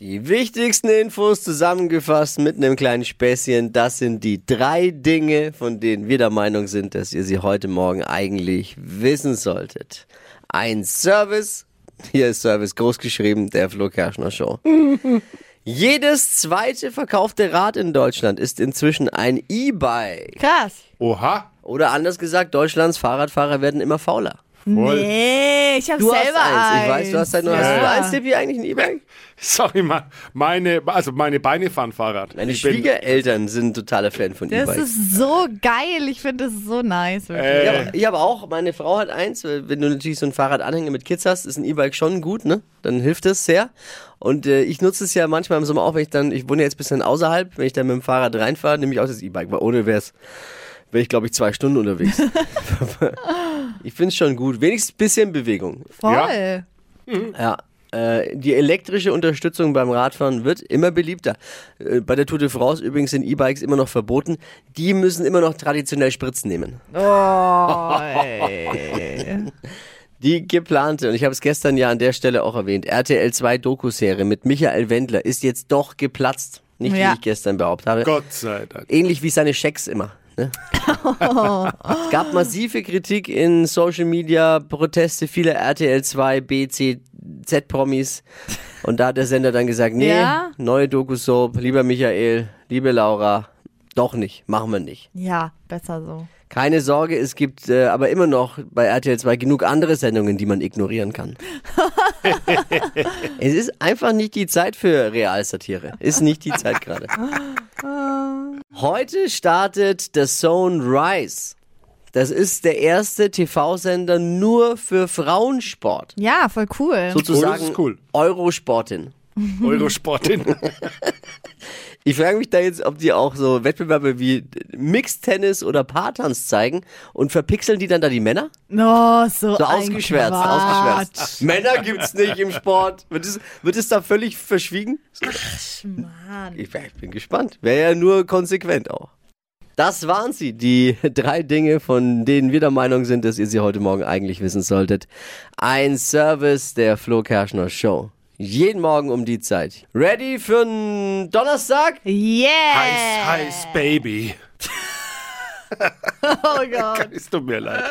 Die wichtigsten Infos zusammengefasst mit einem kleinen Späßchen. Das sind die drei Dinge, von denen wir der Meinung sind, dass ihr sie heute Morgen eigentlich wissen solltet. Ein Service, hier ist Service großgeschrieben, der Flo Kerschner Show. Jedes zweite verkaufte Rad in Deutschland ist inzwischen ein E-Bike. Krass. Oha. Oder anders gesagt, Deutschlands Fahrradfahrer werden immer fauler. Voll. Nee, ich hab Du selber hast eins, ich weiß, du hast halt nur, hast du eins, Tippi, eigentlich ein E-Bike? Sorry, mal. Meine, also meine Beine fahren Fahrrad. Meine Ich bin- Schwiegereltern sind totaler Fan von Das E-Bikes. ist so geil. Ich finde das so nice. Äh, Ja, aber ich habe auch, meine Frau hat eins, weil wenn du natürlich so ein Fahrradanhänger mit Kids hast, ist ein E-Bike schon gut, ne? Dann hilft es sehr. Und äh, ich nutze es ja manchmal im Sommer auch, wenn ich dann, ich wohne jetzt ein bisschen außerhalb, wenn ich dann mit dem Fahrrad reinfahre, nehme ich auch das E-Bike, weil ohne wäre es, wäre ich glaube ich zwei Stunden unterwegs. ich finde es schon gut, wenigstens ein bisschen Bewegung. Voll. Ja. äh, Die elektrische Unterstützung beim Radfahren wird immer beliebter. Äh, Bei der Tour de France übrigens sind E-Bikes immer noch verboten. Die müssen immer noch traditionell Spritzen nehmen. Oh, ey. Die geplante, und ich habe es gestern ja an der Stelle auch erwähnt, RTL 2 Dokuserie mit Michael Wendler ist jetzt doch geplatzt. Nicht Ja. wie ich gestern behauptet habe. Gott sei Dank. Ähnlich wie seine Schecks immer. Ne? es gab massive Kritik in Social Media, Proteste vieler RTL 2, B, C, Z-Promis. Und da hat der Sender dann gesagt, nee, Ja? neue Doku-Soap, lieber Michael, liebe Laura, doch nicht, machen wir nicht. Ja, besser so. Keine Sorge, es gibt äh, aber immer noch bei RTL 2 genug andere Sendungen, die man ignorieren kann. es ist einfach nicht die Zeit für Realsatire. Ist nicht die Zeit gerade. Heute startet The Zone Rise. Das ist der erste TV-Sender nur für Frauensport. Ja, voll cool. Sozusagen cool. Eurosportin. Eurosportin. Ich frage mich da jetzt, ob die auch so Wettbewerbe wie Mixed-Tennis oder Paartanz zeigen und verpixeln die dann da die Männer? Oh, so, So ausgeschwärzt, Quatsch. ausgeschwärzt. Männer gibt's nicht im Sport. Wird es, wird es da völlig verschwiegen? Mann. Ich, ich bin gespannt. Wäre ja nur konsequent auch. Das waren sie, die drei Dinge, von denen wir der Meinung sind, dass ihr sie heute Morgen eigentlich wissen solltet. Ein Service der Flo Kerschner Show. Jeden Morgen um die Zeit. Ready für einen Donnerstag? Yeah. heiß, heiß, Baby. Oh Gott. Es tut mir leid.